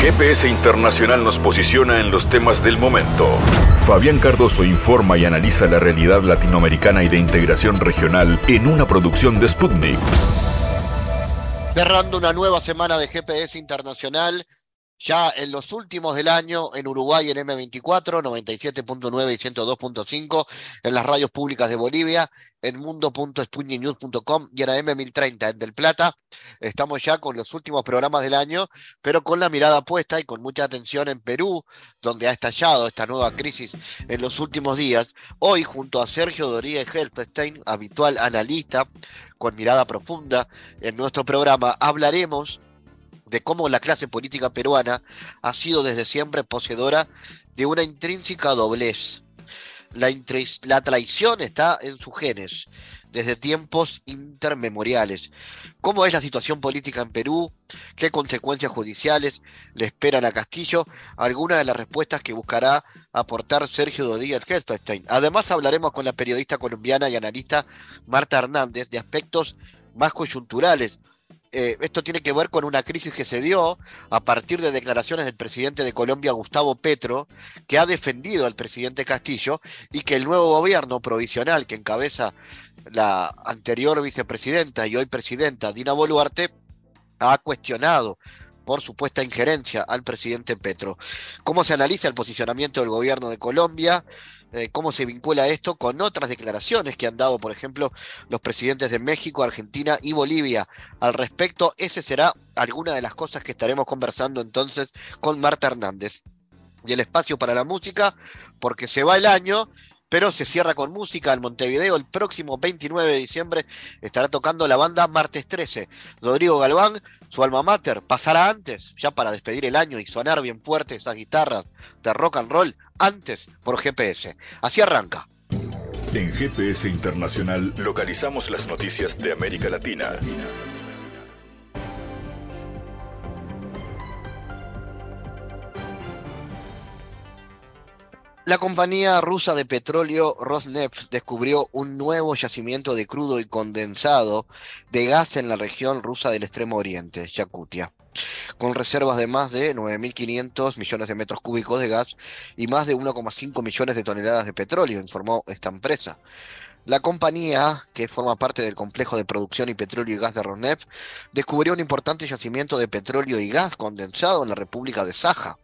GPS Internacional nos posiciona en los temas del momento. Fabián Cardoso informa y analiza la realidad latinoamericana y de integración regional en una producción de Sputnik. Cerrando una nueva semana de GPS Internacional, ya en los últimos del año en Uruguay en M24, 97.9 y 102.5, en las radios públicas de Bolivia, en mundo.sputniknews.com y en M1030 en Del Plata. Estamos ya con los últimos programas del año, pero con la mirada puesta y con mucha atención en Perú, donde ha estallado esta nueva crisis en los últimos días. Hoy, junto a Sergio Doría Helpestein, habitual analista con mirada profunda en nuestro programa, hablaremos de cómo la clase política peruana ha sido desde siempre poseedora de una intrínseca doblez. La, traición está en sus genes, desde tiempos intermemoriales. ¿Cómo es la situación política en Perú? ¿Qué consecuencias judiciales le esperan a Castillo? Algunas de las respuestas que buscará aportar Sergio Dodíaz Helfestein. Además hablaremos con la periodista colombiana y analista Marta Hernández de aspectos más coyunturales eh, esto tiene que ver con una crisis que se dio a partir de declaraciones del presidente de Colombia, Gustavo Petro, que ha defendido al presidente Castillo y que el nuevo gobierno provisional que encabeza la anterior vicepresidenta y hoy presidenta Dina Boluarte ha cuestionado por supuesta injerencia al presidente Petro. ¿Cómo se analiza el posicionamiento del gobierno de Colombia? Eh, cómo se vincula esto con otras declaraciones que han dado, por ejemplo, los presidentes de México, Argentina y Bolivia al respecto. Ese será alguna de las cosas que estaremos conversando entonces con Marta Hernández. Y el espacio para la música, porque se va el año pero se cierra con música en Montevideo. El próximo 29 de diciembre estará tocando la banda Martes 13. Rodrigo Galván, su alma mater, pasará antes, ya para despedir el año y sonar bien fuerte esas guitarras de rock and roll, antes por GPS. Así arranca. En GPS Internacional localizamos las noticias de América Latina. La compañía rusa de petróleo Rosneft descubrió un nuevo yacimiento de crudo y condensado de gas en la región rusa del Extremo Oriente, Yakutia, con reservas de más de 9.500 millones de metros cúbicos de gas y más de 1,5 millones de toneladas de petróleo, informó esta empresa. La compañía, que forma parte del complejo de producción y petróleo y gas de Rosneft, descubrió un importante yacimiento de petróleo y gas condensado en la República de Saja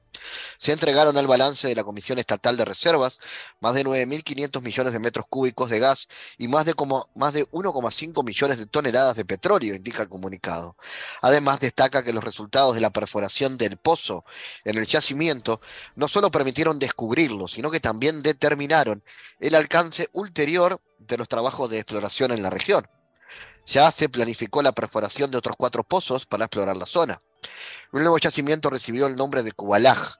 se entregaron al balance de la Comisión Estatal de Reservas más de 9.500 millones de metros cúbicos de gas y más de, más de 1,5 millones de toneladas de petróleo, indica el comunicado. Además, destaca que los resultados de la perforación del pozo en el yacimiento no solo permitieron descubrirlo, sino que también determinaron el alcance ulterior de los trabajos de exploración en la región. Ya se planificó la perforación de otros cuatro pozos para explorar la zona. El nuevo yacimiento recibió el nombre de Kubalaj.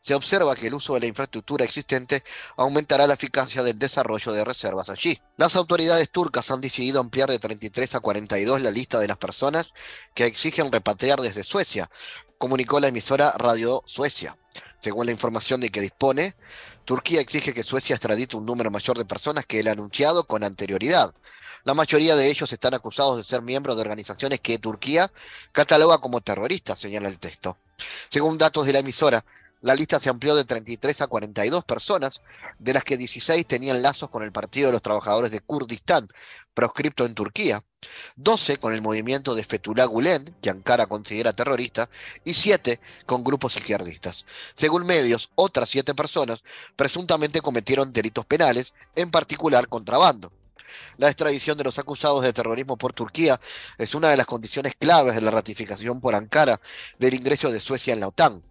Se observa que el uso de la infraestructura existente aumentará la eficacia del desarrollo de reservas allí. Las autoridades turcas han decidido ampliar de 33 a 42 la lista de las personas que exigen repatriar desde Suecia, comunicó la emisora Radio Suecia. Según la información de que dispone, Turquía exige que Suecia extradite un número mayor de personas que el anunciado con anterioridad. La mayoría de ellos están acusados de ser miembros de organizaciones que Turquía cataloga como terroristas, señala el texto. Según datos de la emisora, la lista se amplió de 33 a 42 personas, de las que 16 tenían lazos con el Partido de los Trabajadores de Kurdistán, proscripto en Turquía, 12 con el movimiento de Fethullah Gulen, que Ankara considera terrorista, y 7 con grupos izquierdistas. Según medios, otras 7 personas presuntamente cometieron delitos penales, en particular contrabando. La extradición de los acusados de terrorismo por Turquía es una de las condiciones claves de la ratificación por Ankara del ingreso de Suecia en la OTAN.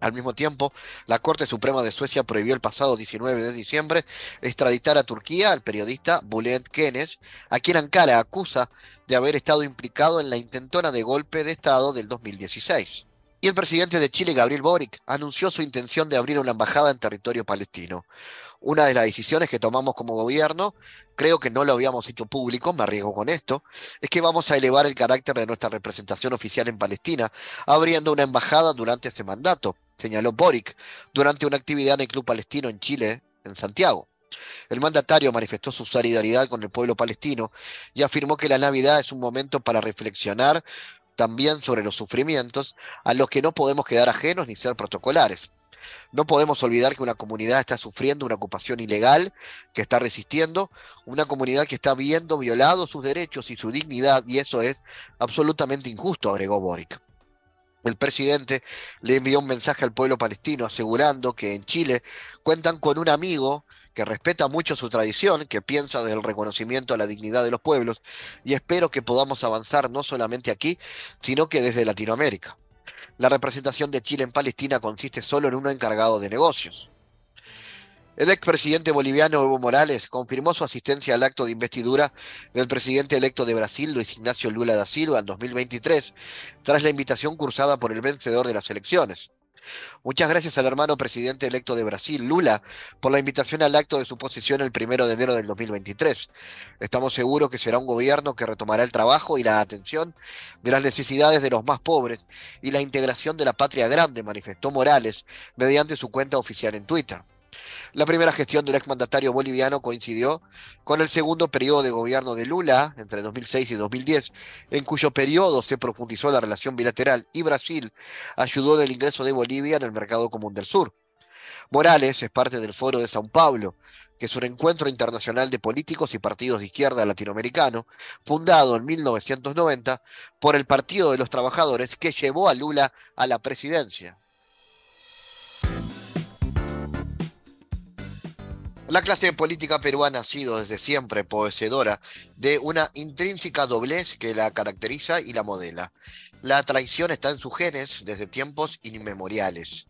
Al mismo tiempo, la Corte Suprema de Suecia prohibió el pasado 19 de diciembre extraditar a Turquía al periodista Bülent Kenes, a quien Ankara acusa de haber estado implicado en la intentona de golpe de Estado del 2016. Y el presidente de Chile, Gabriel Boric, anunció su intención de abrir una embajada en territorio palestino. Una de las decisiones que tomamos como gobierno, creo que no lo habíamos hecho público, me arriesgo con esto, es que vamos a elevar el carácter de nuestra representación oficial en Palestina, abriendo una embajada durante ese mandato, señaló Boric, durante una actividad en el Club Palestino en Chile, en Santiago. El mandatario manifestó su solidaridad con el pueblo palestino y afirmó que la Navidad es un momento para reflexionar también sobre los sufrimientos a los que no podemos quedar ajenos ni ser protocolares. No podemos olvidar que una comunidad está sufriendo una ocupación ilegal, que está resistiendo, una comunidad que está viendo violados sus derechos y su dignidad, y eso es absolutamente injusto, agregó Boric. El presidente le envió un mensaje al pueblo palestino asegurando que en Chile cuentan con un amigo que respeta mucho su tradición, que piensa del reconocimiento a la dignidad de los pueblos, y espero que podamos avanzar no solamente aquí, sino que desde Latinoamérica. La representación de Chile en Palestina consiste solo en un encargado de negocios. El expresidente boliviano Evo Morales confirmó su asistencia al acto de investidura del presidente electo de Brasil, Luis Ignacio Lula da Silva, en 2023, tras la invitación cursada por el vencedor de las elecciones. Muchas gracias al hermano presidente electo de Brasil, Lula, por la invitación al acto de su posición el primero de enero del 2023. Estamos seguros que será un gobierno que retomará el trabajo y la atención de las necesidades de los más pobres y la integración de la patria grande, manifestó Morales mediante su cuenta oficial en Twitter. La primera gestión del exmandatario boliviano coincidió con el segundo periodo de gobierno de Lula, entre 2006 y 2010, en cuyo periodo se profundizó la relación bilateral y Brasil ayudó en el ingreso de Bolivia en el mercado común del sur. Morales es parte del Foro de Sao Paulo, que es un encuentro internacional de políticos y partidos de izquierda latinoamericano, fundado en 1990 por el Partido de los Trabajadores, que llevó a Lula a la presidencia. La clase política peruana ha sido desde siempre poseedora de una intrínseca doblez que la caracteriza y la modela. La traición está en sus genes desde tiempos inmemoriales.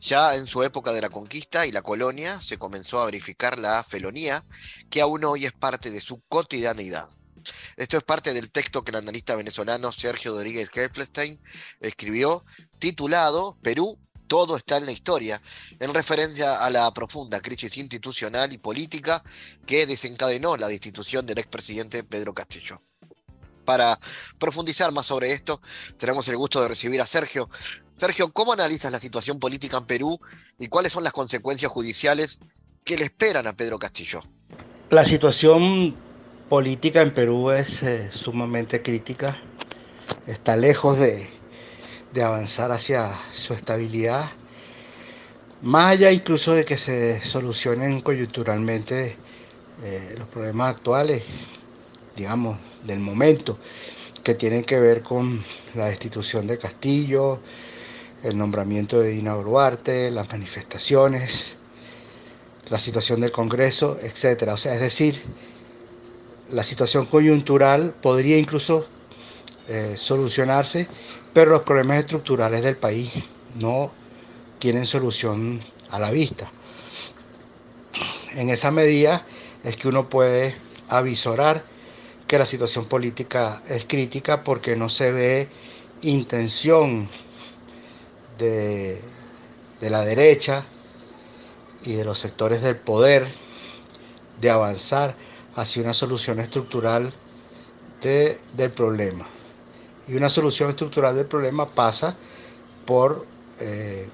Ya en su época de la conquista y la colonia se comenzó a verificar la felonía, que aún hoy es parte de su cotidianeidad. Esto es parte del texto que el analista venezolano Sergio Rodríguez Heflestein escribió, titulado Perú, todo está en la historia, en referencia a la profunda crisis institucional y política que desencadenó la destitución del expresidente Pedro Castillo. Para profundizar más sobre esto, tenemos el gusto de recibir a Sergio. Sergio, ¿cómo analizas la situación política en Perú y cuáles son las consecuencias judiciales que le esperan a Pedro Castillo? La situación política en Perú es eh, sumamente crítica. Está lejos de, de avanzar hacia su estabilidad, más allá incluso de que se solucionen coyunturalmente eh, los problemas actuales, digamos, del momento, que tienen que ver con la destitución de Castillo, el nombramiento de Dina Boluarte, las manifestaciones, la situación del Congreso, etcétera. O sea, es decir, la situación coyuntural podría incluso eh, solucionarse, pero los problemas estructurales del país no tienen solución a la vista. En esa medida es que uno puede avisorar que la situación política es crítica porque no se ve intención de, la derecha y de los sectores del poder de avanzar hacia una solución estructural del problema. Y una solución estructural del problema pasa por eh,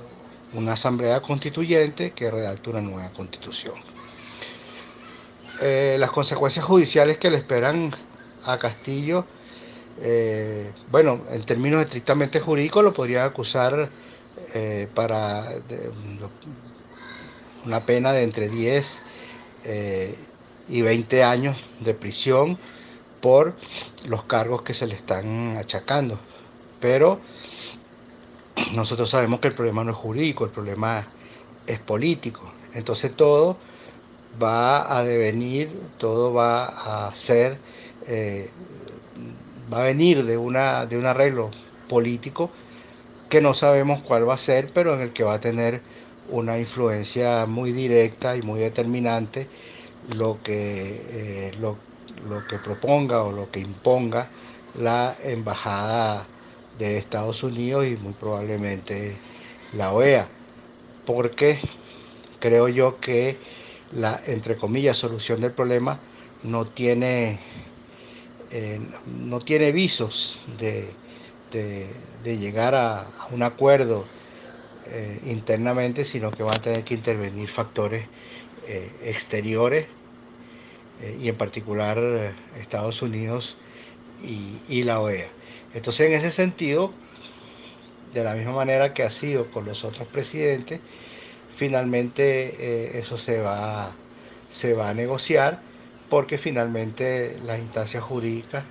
una asamblea constituyente que redacte una nueva constitución. Eh, las consecuencias judiciales que le esperan a Castillo, eh, bueno, en términos estrictamente jurídicos lo podría acusar para una pena de entre 10 y 20 años de prisión por los cargos que se le están achacando. Pero nosotros sabemos que el problema no es jurídico, el problema es político. Entonces todo va a devenir, todo va a ser, eh, va a venir de, una, de un arreglo político que no sabemos cuál va a ser, pero en el que va a tener una influencia muy directa y muy determinante lo que, eh, lo, lo que proponga o lo que imponga la embajada de Estados Unidos y muy probablemente la OEA, porque creo yo que la, entre comillas, solución del problema no tiene, eh, no tiene visos de, llegar a, un acuerdo eh, internamente, sino que van a tener que intervenir factores eh, exteriores eh, y en particular eh, Estados Unidos y, la OEA. Entonces, en ese sentido, de la misma manera que ha sido con los otros presidentes, finalmente eh, eso se va, se va a negociar porque finalmente las instancias jurídicas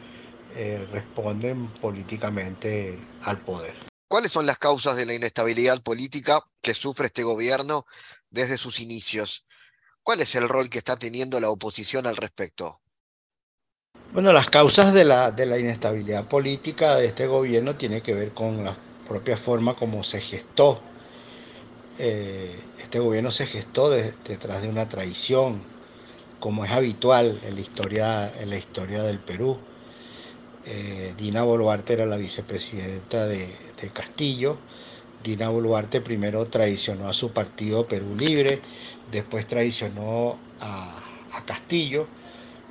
responden políticamente al poder. ¿Cuáles son las causas de la inestabilidad política que sufre este gobierno desde sus inicios? ¿Cuál es el rol que está teniendo la oposición al respecto? Bueno, las causas de la, de la inestabilidad política de este gobierno tienen que ver con la propia forma como se gestó. Eh, este gobierno se gestó detrás de una traición, como es habitual en la historia, en la historia del Perú. Eh, Dina Boluarte era la vicepresidenta de, Castillo. Dina Boluarte primero traicionó a su partido Perú Libre, después traicionó a, Castillo,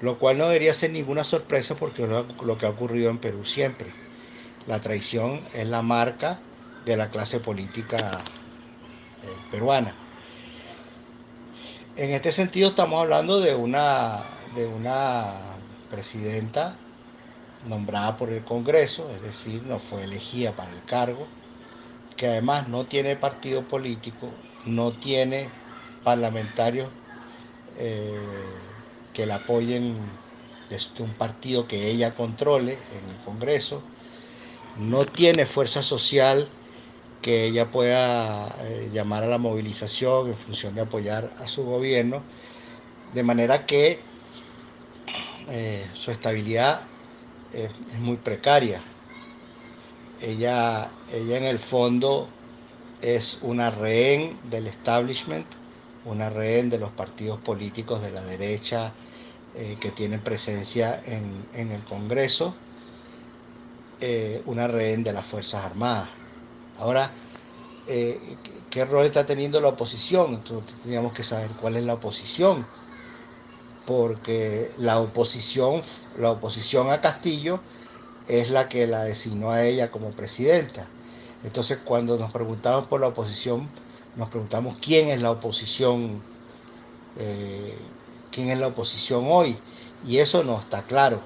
lo cual no debería ser ninguna sorpresa porque es lo que ha ocurrido en Perú siempre. La traición es la marca de la clase política eh, peruana. En este sentido estamos hablando de una, de una presidenta nombrada por el Congreso, es decir, no fue elegida para el cargo, que además no tiene partido político, no tiene parlamentarios eh, que la apoyen desde un partido que ella controle en el Congreso, no tiene fuerza social que ella pueda eh, llamar a la movilización en función de apoyar a su gobierno, de manera que eh, su estabilidad es, muy precaria. Ella, ella en el fondo es una rehén del establishment, una rehén de los partidos políticos de la derecha eh, que tienen presencia en, el Congreso, eh, una rehén de las Fuerzas Armadas. Ahora, eh, ¿qué rol está teniendo la oposición? Entonces teníamos que saber cuál es la oposición porque la oposición, la oposición a Castillo es la que la designó a ella como presidenta. Entonces cuando nos preguntamos por la oposición, nos preguntamos quién es la oposición, eh, quién es la oposición hoy. Y eso no está claro.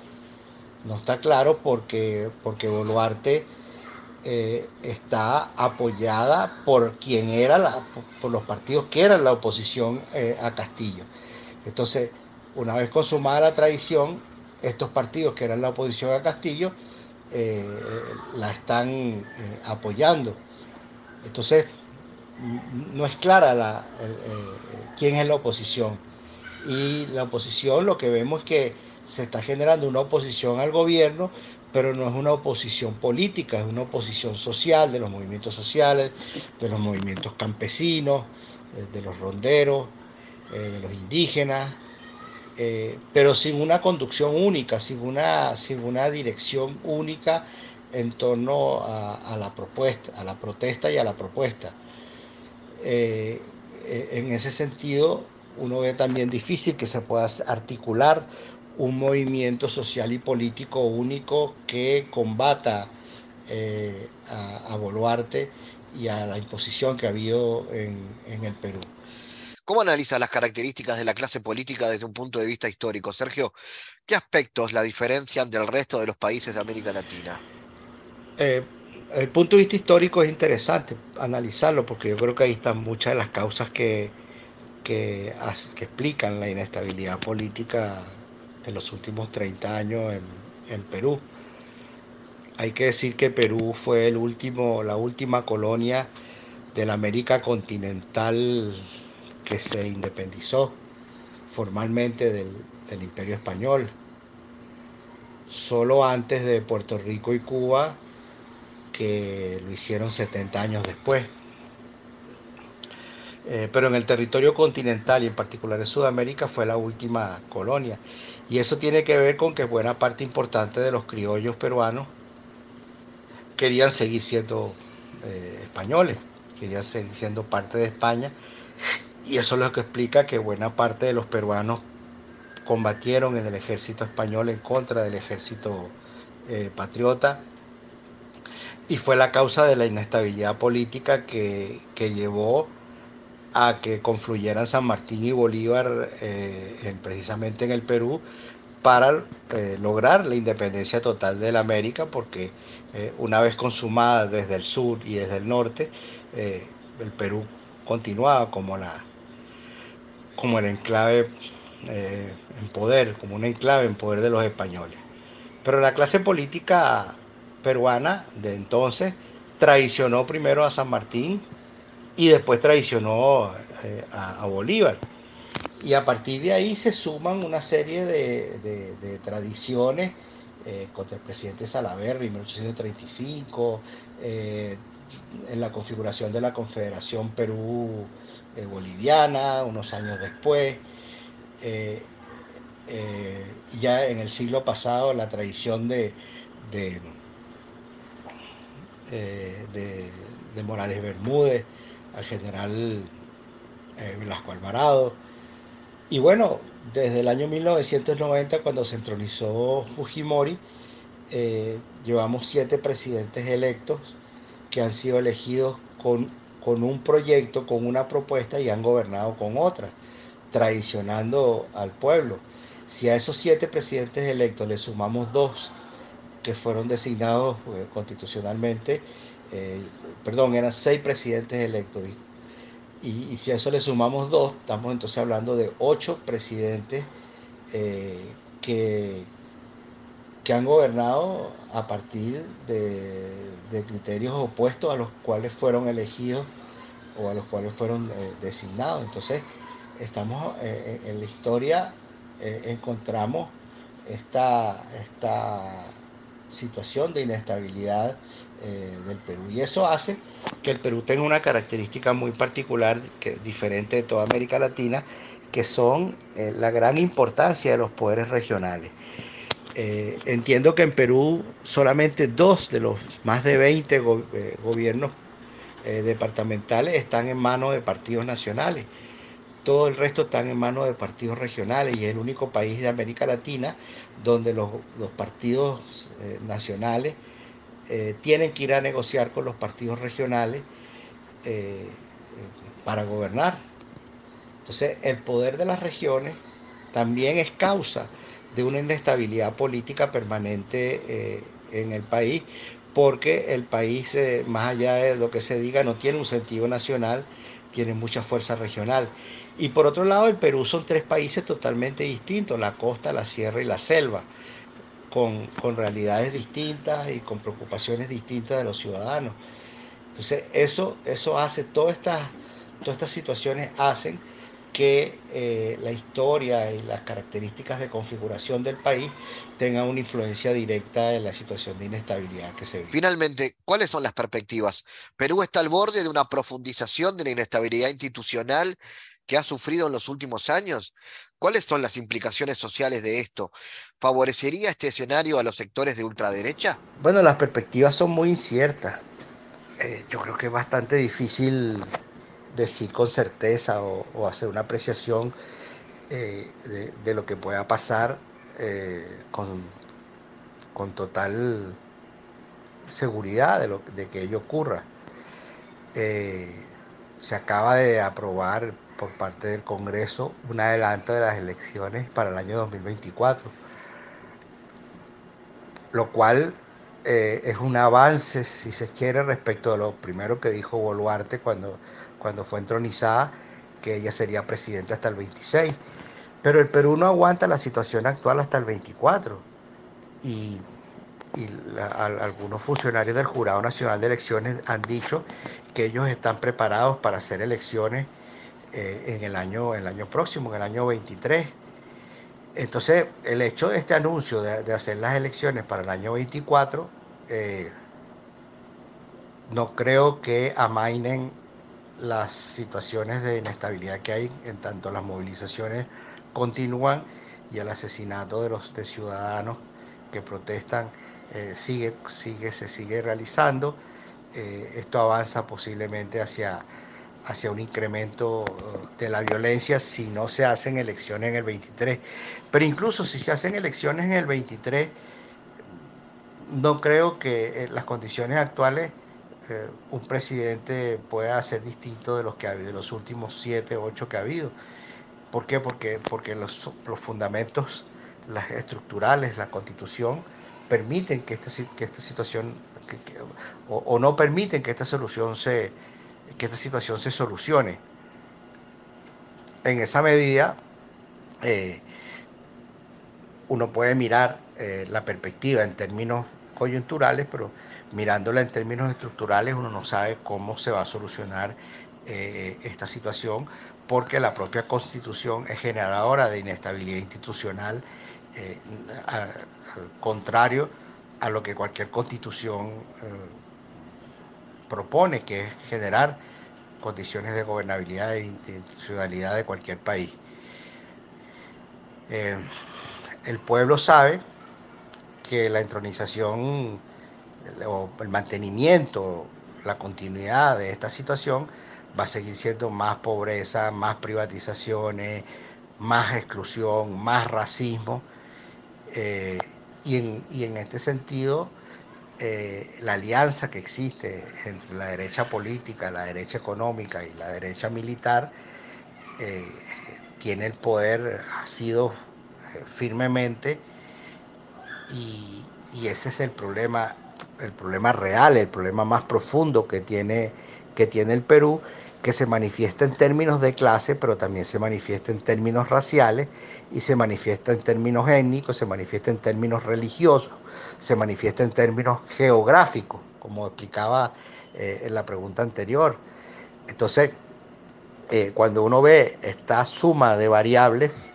No está claro porque, porque Boluarte eh, está apoyada por era la, por los partidos que eran la oposición eh, a Castillo. Entonces, una vez consumada la traición, estos partidos que eran la oposición a Castillo la están apoyando. Entonces, no es clara la, quién es la oposición. Y la oposición lo que vemos es que se está generando una oposición al gobierno, pero no es una oposición política, es una oposición social de los movimientos sociales, de los movimientos campesinos, eh, de los ronderos, de los indígenas, eh, pero sin una conducción única, sin una, sin una dirección única en torno a, la propuesta, a la protesta y a la propuesta. Eh, eh, en ese sentido, uno ve también difícil que se pueda articular un movimiento social y político único que combata a, Boluarte y a la imposición que ha habido en el Perú. ¿Cómo analiza las características de la clase política desde un punto de vista histórico? Sergio, ¿qué aspectos la diferencian del resto de los países de América Latina? Eh, el punto de vista histórico es interesante analizarlo porque yo creo que ahí están muchas de las causas que, que, explican la inestabilidad política de los últimos 30 años en, en Perú. Hay que decir que Perú fue el último, la última colonia de la América continental que se independizó formalmente del, Imperio Español. Solo antes de Puerto Rico y Cuba, que lo hicieron 70 años después. Eh, pero en el territorio continental y en particular en Sudamérica fue la última colonia. Y eso tiene que ver con que buena parte importante de los criollos peruanos querían seguir siendo eh, españoles, querían seguir siendo parte de España y eso es lo que explica que buena parte de los peruanos combatieron en el ejército español en contra del ejército eh, patriota. Y fue la causa de la inestabilidad política que, llevó a que confluyeran San Martín y Bolívar eh, precisamente en el Perú para eh, lograr la independencia total de la América, porque una vez consumada desde el sur y desde el norte, el Perú continuaba como, la, como el enclave en poder, como un enclave en poder de los españoles. Pero la clase política peruana de entonces traicionó primero a San Martín y después traicionó eh, a, Bolívar. Y a partir de ahí se suman una serie de, tradiciones eh, contra el presidente Salaverry en 1835, eh, en la configuración de la Confederación Perú Boliviana, unos años después. ya en el siglo pasado la tradición de, de Morales Bermúdez, al general eh, Velasco Alvarado. Y bueno, desde el año 1990, cuando se entronizó Fujimori, eh, llevamos siete presidentes electos que han sido elegidos con, con un proyecto, con una propuesta y han gobernado con otra, traicionando al pueblo. Si a esos siete presidentes electos le sumamos dos que fueron designados eh, constitucionalmente, perdón, eran seis presidentes electos, y, si a eso le sumamos dos, estamos entonces hablando de ocho presidentes eh, que, que han gobernado a partir de, criterios opuestos a los cuales fueron elegidos o a los cuales fueron eh, designados. Entonces, estamos eh, en la historia, encontramos esta, esta situación de inestabilidad del Perú. Y eso hace que el Perú tenga una característica muy particular, que, diferente de toda América Latina, que son eh, la gran importancia de los poderes regionales. Eh, entiendo que en Perú solamente dos de los más de 20 eh, gobiernos departamentales están en manos de partidos nacionales. Todo el resto están en manos de partidos regionales y es el único país de América Latina donde los, partidos nacionales eh, tienen que ir a negociar con los partidos regionales eh, para gobernar. Entonces, el poder de las regiones también es causa de una inestabilidad política permanente eh, en el país, porque el país, más allá de lo que se diga, no tiene un sentido nacional, tiene mucha fuerza regional. Y por otro lado, el Perú son tres países totalmente distintos, la costa, la sierra y la selva con, realidades distintas y con preocupaciones distintas de los ciudadanos. Entonces, eso, eso hace, todas estas, todas estas situaciones hacen que eh, la historia y las características de configuración del país tengan una influencia directa en la situación de inestabilidad que se vive. Finalmente, ¿cuáles son las perspectivas? Perú está al borde de una profundización de la inestabilidad institucional que ha sufrido en los últimos años. ¿Cuáles son las implicaciones sociales de esto? ¿Favorecería este escenario a los sectores de ultraderecha? Bueno, las perspectivas son muy inciertas. Eh, yo creo que es bastante difícil decir con certeza o, hacer una apreciación eh, de, lo que pueda pasar eh, con, con, total seguridad de, lo, de que ello ocurra. se acaba de aprobar por parte del Congreso un adelanto de las elecciones para el año 2024, lo cual eh, es un avance, si se quiere, respecto a lo primero que dijo Boluarte cuando, cuando fue entronizada, que ella sería presidenta hasta el 26. Pero el Perú no aguanta la situación actual hasta el 24. Y, algunos funcionarios del Jurado Nacional de Elecciones han dicho que ellos están preparados para hacer elecciones eh, en el año, el año próximo, en el año 23. Entonces, el hecho de este anuncio de, hacer las elecciones para el año 24, eh, no creo que amainen las situaciones de inestabilidad que hay, en tanto las movilizaciones continúan y el asesinato de los de ciudadanos que protestan eh, sigue, sigue, se sigue realizando. esto avanza posiblemente hacia hacia un incremento uh, de la violencia si no se hacen elecciones en el 23. Pero incluso si se hacen elecciones en el 23, no creo que las condiciones actuales un presidente pueda ser distinto de los que ha de los últimos siete o ocho que ha habido. ¿Por qué? Porque, porque los, los fundamentos las estructurales, la constitución, permiten que esta, que esta situación o, no permiten que esta solución se, que esta situación se solucione. En esa medida, eh, uno puede mirar eh, la perspectiva en términos coyunturales, pero mirándola en términos estructurales uno no sabe cómo se va a solucionar eh, esta situación, porque la propia constitución es generadora de inestabilidad institucional, al contrario a lo que cualquier constitución propone, que es generar condiciones de gobernabilidad e institucionalidad de cualquier país. Eh, el pueblo sabe que la entronización o el mantenimiento, la continuidad de esta situación va a seguir siendo más pobreza, más privatizaciones, más exclusión, más racismo. Eh, y, en, y en este sentido, eh, la alianza que existe entre la derecha política, la derecha económica y la derecha militar eh, tiene el poder, ha sido eh, firmemente y, ese es el problema, el problema real, el problema más profundo que tiene, que tiene el Perú que se manifiesta en términos de clase, pero también se manifiesta en términos raciales y se manifiesta en términos étnicos, se manifiesta en términos religiosos, se manifiesta en términos geográficos, como explicaba eh, en la pregunta anterior. Entonces, eh, cuando uno ve esta suma de variables,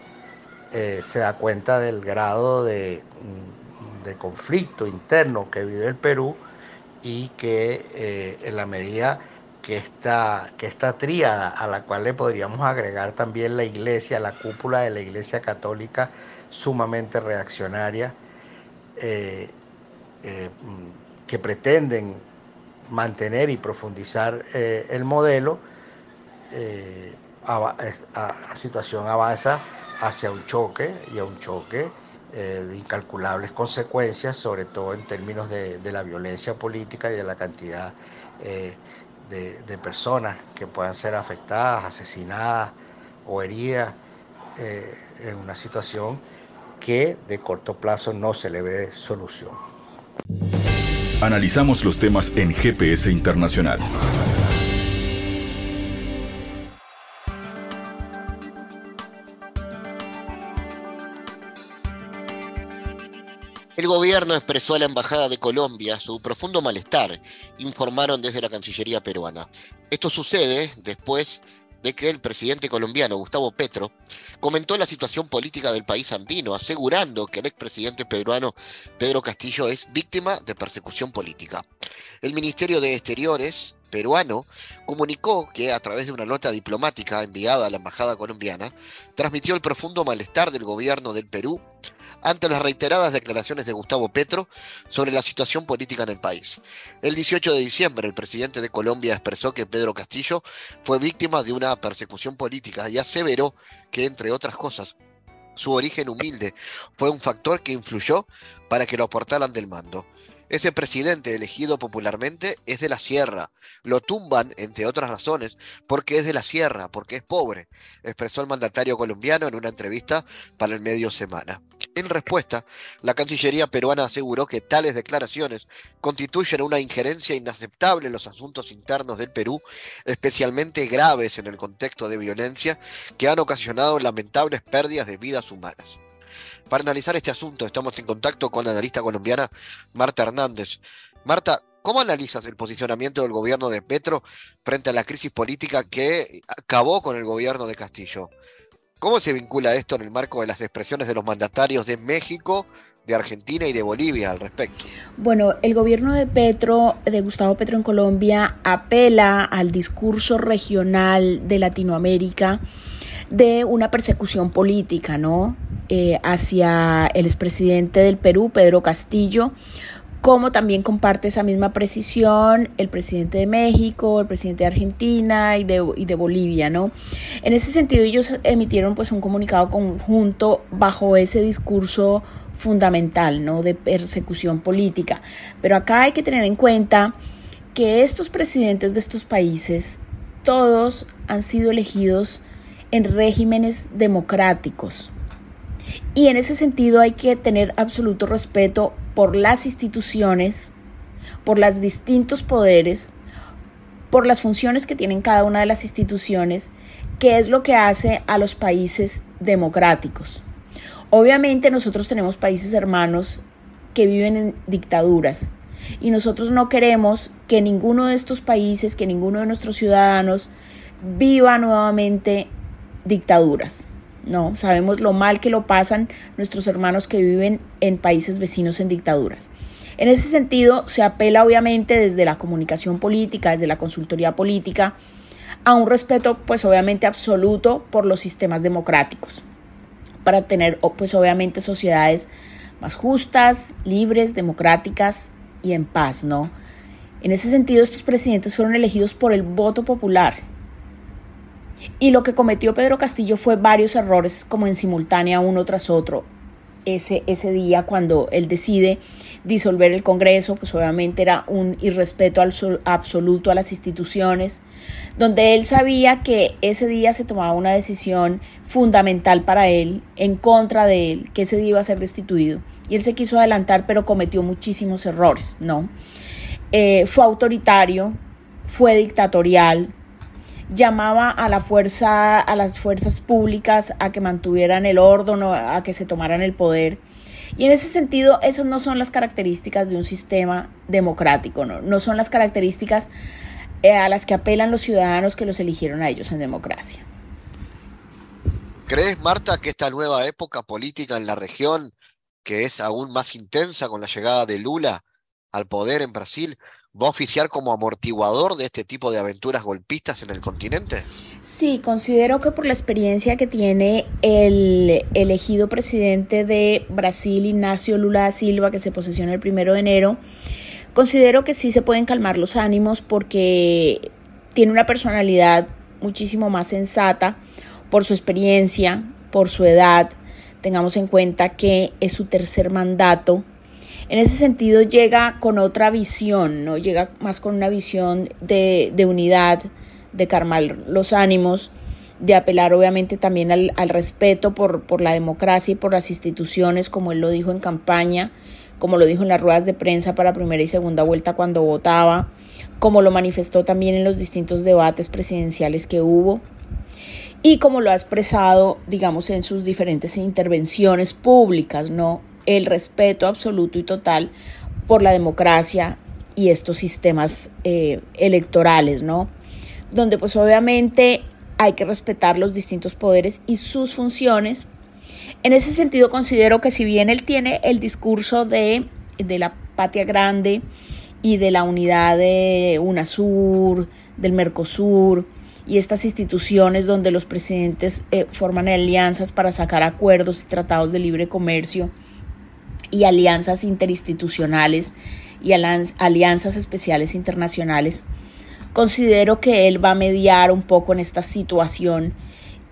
eh, se da cuenta del grado de, de, conflicto interno que vive el Perú y que en la medida que esta, que esta tríada a la cual le podríamos agregar también la iglesia, la cúpula de la iglesia católica sumamente reaccionaria, eh, eh, que pretenden mantener y profundizar eh, el modelo, la situación avanza hacia un choque y a un choque de incalculables consecuencias, sobre todo en términos de, de, la violencia política y de la cantidad de, personas que puedan ser afectadas, asesinadas o heridas eh, en una situación que de corto plazo no se le ve solución. Analizamos los temas en GPS Internacional. Gobierno expresó a la Embajada de Colombia su profundo malestar, informaron desde la Cancillería peruana. Esto sucede después de que el presidente colombiano Gustavo Petro comentó la situación política del país andino, asegurando que el expresidente peruano Pedro Castillo es víctima de persecución política. El Ministerio de Exteriores peruano comunicó que a través de una nota diplomática enviada a la embajada colombiana, transmitió el profundo malestar del gobierno del Perú ante las reiteradas declaraciones de Gustavo Petro sobre la situación política en el país. El 18 de diciembre, el presidente de Colombia expresó que Pedro Castillo fue víctima de una persecución política y aseveró que, entre otras cosas, su origen humilde fue un factor que influyó para que lo aportaran del mando. Ese presidente elegido popularmente es de la sierra. Lo tumban, entre otras razones, porque es de la sierra, porque es pobre, expresó el mandatario colombiano en una entrevista para el medio Semana. En respuesta, la Cancillería peruana aseguró que tales declaraciones constituyen una injerencia inaceptable en los asuntos internos del Perú, especialmente graves en el contexto de violencia que han ocasionado lamentables pérdidas de vidas humanas. Para analizar este asunto estamos en contacto con la analista colombiana Marta Hernández. Marta, ¿cómo analizas el posicionamiento del gobierno de Petro frente a la crisis política que acabó con el gobierno de Castillo? ¿Cómo se vincula esto en el marco de las expresiones de los mandatarios de México, de Argentina y de Bolivia al respecto? Bueno, el gobierno de Petro, de Gustavo Petro en Colombia, apela al discurso regional de Latinoamérica de una persecución política, ¿no? Eh, hacia el expresidente del Perú, Pedro Castillo, como también comparte esa misma precisión el presidente de México, el presidente de Argentina y de, y de, Bolivia, ¿no? En ese sentido ellos emitieron pues un comunicado conjunto bajo ese discurso fundamental, ¿no? De persecución política. Pero acá hay que tener en cuenta que estos presidentes de estos países, todos han sido elegidos en regímenes democráticos, y en ese sentido hay que tener absoluto respeto por las instituciones, por los distintos poderes, por las funciones que tienen cada una de las instituciones, que es lo que hace a los países democráticos. Obviamente nosotros tenemos países hermanos que viven en dictaduras y nosotros no queremos que ninguno de estos países, que ninguno de nuestros ciudadanos viva nuevamente dictaduras. No, sabemos lo mal que lo pasan nuestros hermanos que viven en países vecinos en dictaduras. En ese sentido, se apela obviamente desde la comunicación política, desde la consultoría política, a un respeto pues obviamente absoluto por los sistemas democráticos, para tener pues obviamente sociedades más justas, libres, democráticas y en paz, ¿no? En ese sentido, estos presidentes fueron elegidos por el voto popular. Y lo que cometió Pedro Castillo fue varios errores como en simultánea uno tras otro. Ese, ese día cuando él decide disolver el Congreso, pues obviamente era un irrespeto absoluto a las instituciones, donde él sabía que ese día se tomaba una decisión fundamental para él, en contra de él, que ese día iba a ser destituido. Y él se quiso adelantar, pero cometió muchísimos errores, ¿no? Eh, fue autoritario, fue dictatorial, llamaba a la fuerza, a las fuerzas públicas a que mantuvieran el orden, a que se tomaran el poder. Y en ese sentido, esas no son las características de un sistema democrático, no, no son las características eh, a las que apelan los ciudadanos que los eligieron a ellos en democracia. ¿Crees, Marta, que esta nueva época política en la región, que es aún más intensa con la llegada de Lula al poder en Brasil, va a oficiar como amortiguador de este tipo de aventuras golpistas en el continente? Sí, considero que por la experiencia que tiene el elegido presidente de Brasil, Ignacio Lula da Silva, que se posesiona el primero de enero, considero que sí se pueden calmar los ánimos porque tiene una personalidad muchísimo más sensata por su experiencia, por su edad. Tengamos en cuenta que es su tercer mandato en ese sentido llega con otra visión, ¿no? Llega más con una visión de, unidad, de calmar los ánimos, de apelar obviamente también al, respeto por, por, la democracia y por las instituciones, como él lo dijo en campaña, como lo dijo en las ruedas de prensa para primera y segunda vuelta cuando votaba, como lo manifestó también en los distintos debates presidenciales que hubo y como lo ha expresado, digamos, en sus diferentes intervenciones públicas, ¿no? El respeto absoluto y total por la democracia y estos sistemas eh, electorales, ¿no? Donde pues obviamente hay que respetar los distintos poderes y sus funciones. En ese sentido considero que si bien él tiene el discurso de, de la patria grande y de la unidad de UNASUR, del Mercosur, y estas instituciones donde los presidentes eh, forman alianzas para sacar acuerdos y tratados de libre comercio, y alianzas interinstitucionales y alianzas especiales internacionales. Considero que él va a mediar un poco en esta situación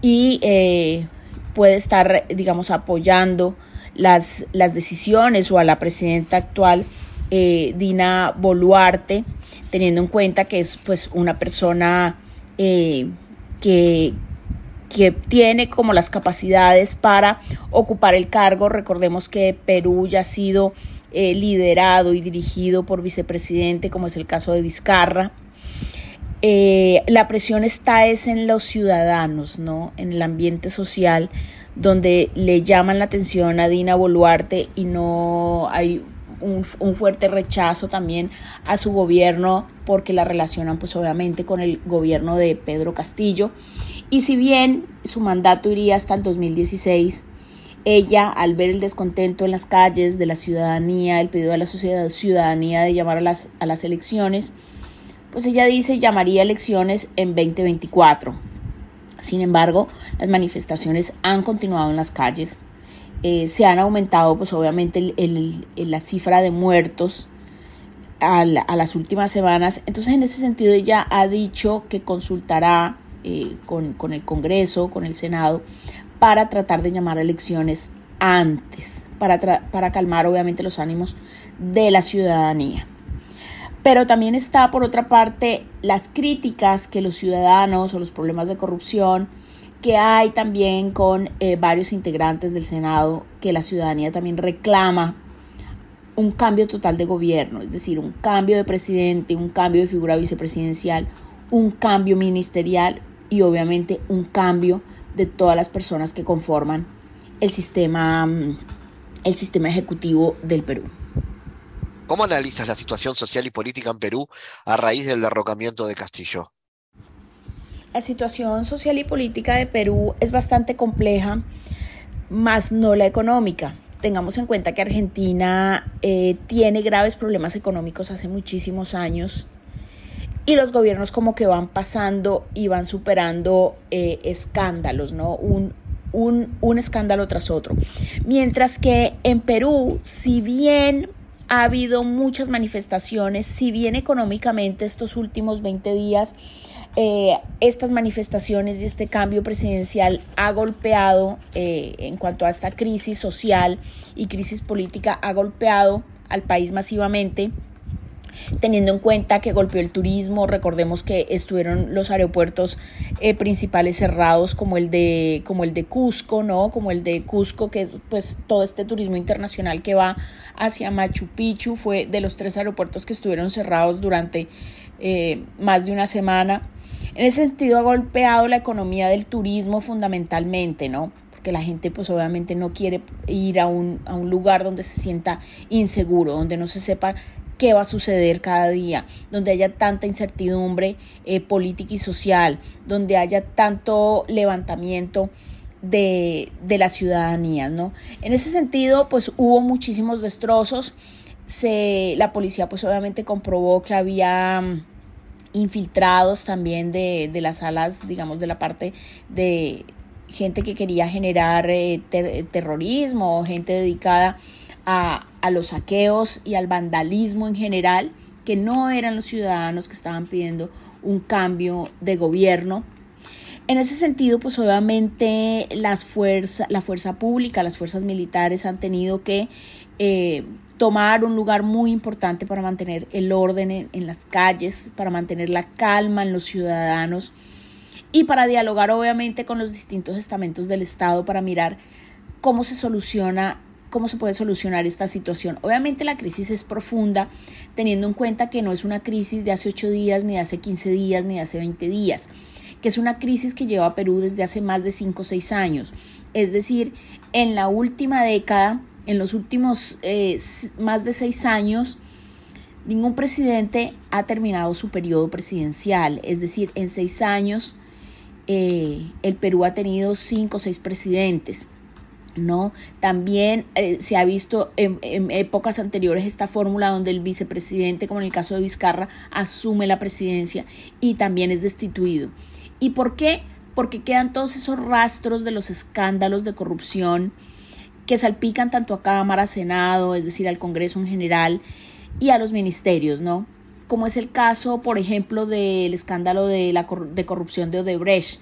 y eh, puede estar, digamos, apoyando las, las, decisiones o a la presidenta actual, eh, Dina Boluarte, teniendo en cuenta que es pues una persona eh, que, que tiene como las capacidades para ocupar el cargo. Recordemos que Perú ya ha sido eh, liderado y dirigido por vicepresidente, como es el caso de Vizcarra. Eh, la presión está es en los ciudadanos, ¿no? En el ambiente social, donde le llaman la atención a Dina Boluarte y no hay un, un, fuerte rechazo también a su gobierno porque la relacionan pues obviamente con el gobierno de Pedro Castillo y si bien su mandato iría hasta el 2016, ella, al ver el descontento en las calles de la ciudadanía, el pedido de la sociedad, ciudadanía de llamar a las, a las elecciones, pues ella dice llamaría elecciones en 2024. Sin embargo, las manifestaciones han continuado en las calles. Eh, se han aumentado, pues obviamente, la cifra de muertos a, a las últimas semanas. Entonces, en ese sentido, ella ha dicho que consultará eh, con, el Congreso, con el Senado, para tratar de llamar a elecciones antes, para, para calmar obviamente los ánimos de la ciudadanía. Pero también está, por otra parte, las críticas que los ciudadanos o los problemas de corrupción que hay también con eh, varios integrantes del Senado que la ciudadanía también reclama un cambio total de gobierno, es decir, un cambio de presidente, un cambio de figura vicepresidencial, un cambio ministerial y obviamente un cambio de todas las personas que conforman el sistema, mm, el sistema ejecutivo del Perú. ¿Cómo analizas la situación social y política en Perú a raíz del derrocamiento de Castillo? La situación social y política de Perú es bastante compleja, más no la económica tengamos en cuenta que Argentina eh, tiene graves problemas económicos hace muchísimos años y los gobiernos como que van pasando y van superando eh, escándalos, ¿no? Un, un, un escándalo tras otro. Mientras que en Perú, si bien ha habido muchas manifestaciones, si bien económicamente estos últimos 20 días eh, estas manifestaciones y este cambio presidencial ha golpeado eh, en cuanto a esta crisis social y crisis política, ha golpeado al país masivamente teniendo en cuenta que golpeó el turismo, recordemos que estuvieron los aeropuertos eh, principales cerrados como el de como el de Cusco, ¿no? Como el de Cusco que es pues todo este turismo internacional que va hacia Machu Picchu fue de los tres aeropuertos que estuvieron cerrados durante más de una semana. En ese sentido ha golpeado la economía del turismo fundamentalmente, ¿no? Porque la gente pues obviamente no quiere ir a un, a un lugar donde se sienta inseguro, donde no se sepa qué va a suceder cada día, donde haya tanta incertidumbre eh, política y social, donde haya tanto levantamiento de, de la ciudadanía, ¿no? En ese sentido, pues hubo muchísimos destrozos. Se, la policía pues obviamente comprobó que había infiltrados también de, las alas, digamos, de la parte de gente que quería generar eh, terrorismo, gente dedicada a, a los saqueos y al vandalismo en general, que no eran los ciudadanos que estaban pidiendo un cambio de gobierno. En ese sentido, pues obviamente las fuerzas, la fuerza pública, las fuerzas militares han tenido que eh, tomar un lugar muy importante para mantener el orden en, las calles, para mantener la calma en los ciudadanos y para dialogar obviamente con los distintos estamentos del Estado para mirar cómo se soluciona cómo se puede solucionar esta situación. Obviamente la crisis es profunda, teniendo en cuenta que no es una crisis de hace 8 días, ni de hace 15 días, ni de hace 20 días, que es una crisis que lleva a Perú desde hace más de 5 o 6 años. Es decir, en la última década en los últimos eh, más de seis años, ningún presidente ha terminado su periodo presidencial. Es decir, en seis años eh, el Perú ha tenido cinco o seis presidentes. ¿No? También eh, se ha visto en, épocas anteriores esta fórmula donde el vicepresidente, como en el caso de Vizcarra, asume la presidencia y también es destituido. ¿Y por qué? Porque quedan todos esos rastros de los escándalos de corrupción que salpican tanto a Cámara, Senado, es decir, al Congreso en general y a los ministerios, ¿no? Como es el caso, por ejemplo, del escándalo de, la de corrupción de Odebrecht,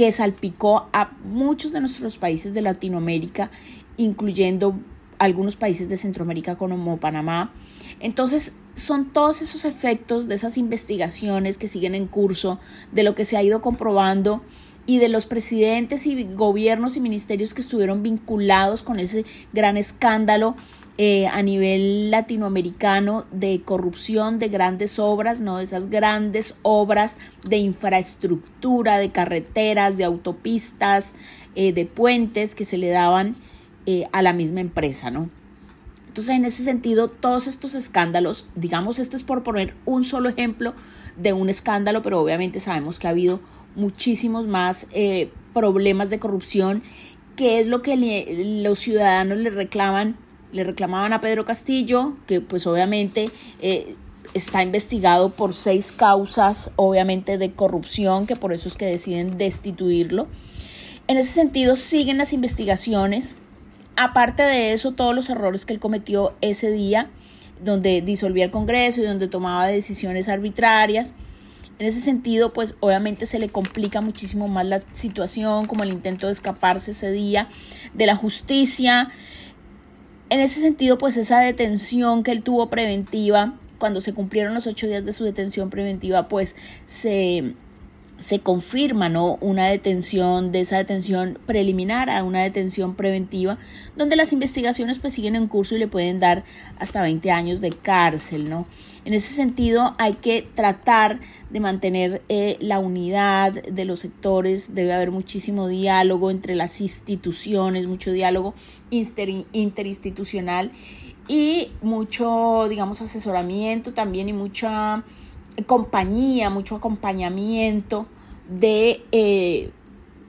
que salpicó a muchos de nuestros países de Latinoamérica, incluyendo algunos países de Centroamérica como Panamá. Entonces, son todos esos efectos de esas investigaciones que siguen en curso, de lo que se ha ido comprobando y de los presidentes y gobiernos y ministerios que estuvieron vinculados con ese gran escándalo eh, a nivel latinoamericano de corrupción de grandes obras, ¿no? De esas grandes obras de infraestructura, de carreteras, de autopistas, eh, de puentes que se le daban eh, a la misma empresa, ¿no? Entonces, en ese sentido, todos estos escándalos, digamos, esto es por poner un solo ejemplo de un escándalo, pero obviamente sabemos que ha habido muchísimos más eh, problemas de corrupción, que es lo que los ciudadanos le reclaman, le reclamaban a Pedro Castillo, que pues obviamente eh, está investigado por seis causas, obviamente de corrupción, que por eso es que deciden destituirlo. En ese sentido, siguen las investigaciones. Aparte de eso, todos los errores que él cometió ese día, donde disolvía el Congreso y donde tomaba decisiones arbitrarias. En ese sentido, pues obviamente se le complica muchísimo más la situación, como el intento de escaparse ese día de la justicia. En ese sentido, pues esa detención que él tuvo preventiva, cuando se cumplieron los ocho días de su detención preventiva, pues se, se confirma ¿no? una detención de esa detención preliminar a una detención preventiva donde las investigaciones pues siguen en curso y le pueden dar hasta 20 años de cárcel ¿no? en ese sentido hay que tratar de mantener eh, la unidad de los sectores debe haber muchísimo diálogo entre las instituciones mucho diálogo interinstitucional y mucho digamos asesoramiento también y mucha compañía, mucho acompañamiento de eh,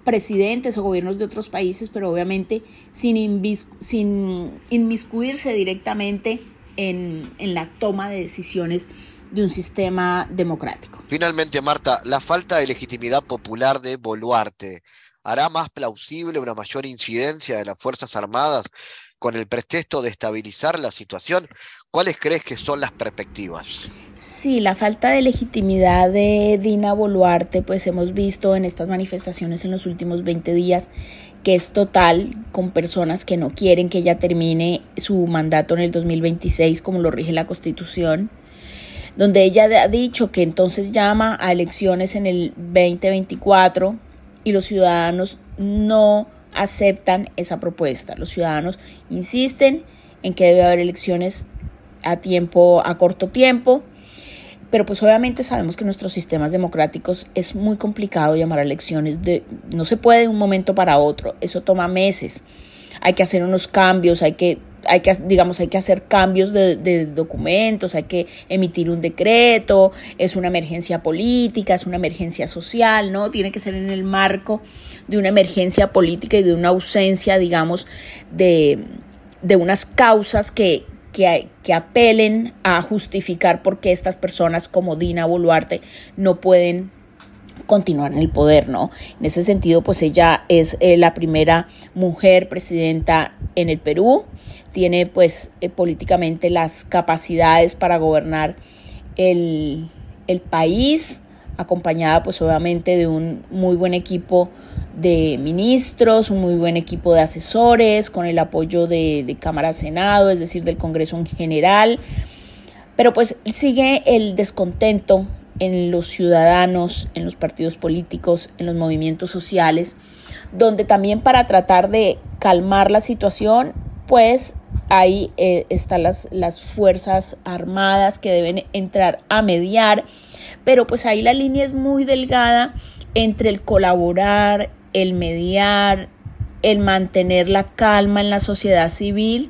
presidentes o gobiernos de otros países, pero obviamente sin, sin inmiscuirse directamente en, en la toma de decisiones de un sistema democrático. Finalmente, Marta, la falta de legitimidad popular de Boluarte hará más plausible una mayor incidencia de las Fuerzas Armadas con el pretexto de estabilizar la situación. ¿Cuáles crees que son las perspectivas? Sí, la falta de legitimidad de Dina Boluarte, pues hemos visto en estas manifestaciones en los últimos 20 días que es total con personas que no quieren que ella termine su mandato en el 2026 como lo rige la Constitución, donde ella ha dicho que entonces llama a elecciones en el 2024 y los ciudadanos no aceptan esa propuesta. Los ciudadanos insisten en que debe haber elecciones a tiempo, a corto tiempo, pero pues obviamente sabemos que nuestros sistemas democráticos es muy complicado llamar a elecciones de no se puede de un momento para otro, eso toma meses. Hay que hacer unos cambios, hay que hay que, digamos, hay que hacer cambios de, documentos, hay que emitir un decreto, es una emergencia política, es una emergencia social, ¿no? Tiene que ser en el marco de una emergencia política y de una ausencia, digamos, de, de unas causas que, que, que, apelen a justificar por qué estas personas como Dina Boluarte no pueden continuar en el poder, ¿no? En ese sentido, pues ella es eh, la primera mujer presidenta en el Perú, tiene pues eh, políticamente las capacidades para gobernar el, el país, acompañada pues obviamente de un muy buen equipo de ministros, un muy buen equipo de asesores, con el apoyo de, de Cámara Senado, es decir, del Congreso en general. Pero pues sigue el descontento en los ciudadanos, en los partidos políticos, en los movimientos sociales, donde también para tratar de calmar la situación, pues ahí eh, están las, las Fuerzas Armadas que deben entrar a mediar, pero pues ahí la línea es muy delgada entre el colaborar, el mediar, el mantener la calma en la sociedad civil,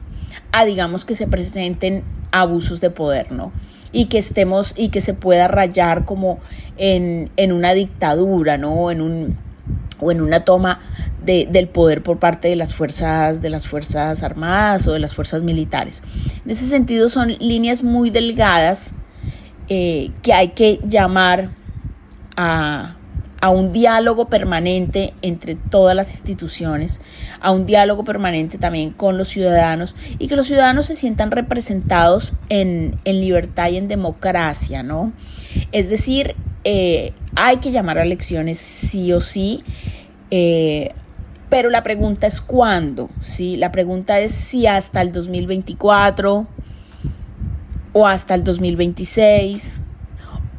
a digamos que se presenten abusos de poder, ¿no? Y que estemos y que se pueda rayar como en, en una dictadura, ¿no? En un, o en una toma de, del poder por parte de las fuerzas de las fuerzas armadas o de las fuerzas militares. En ese sentido son líneas muy delgadas eh, que hay que llamar a, a un diálogo permanente entre todas las instituciones, a un diálogo permanente también con los ciudadanos y que los ciudadanos se sientan representados en, libertad y en democracia, ¿no? Es decir, eh, hay que llamar a elecciones sí o sí, eh, pero la pregunta es cuándo, ¿sí? La pregunta es si hasta el 2024 o hasta el 2026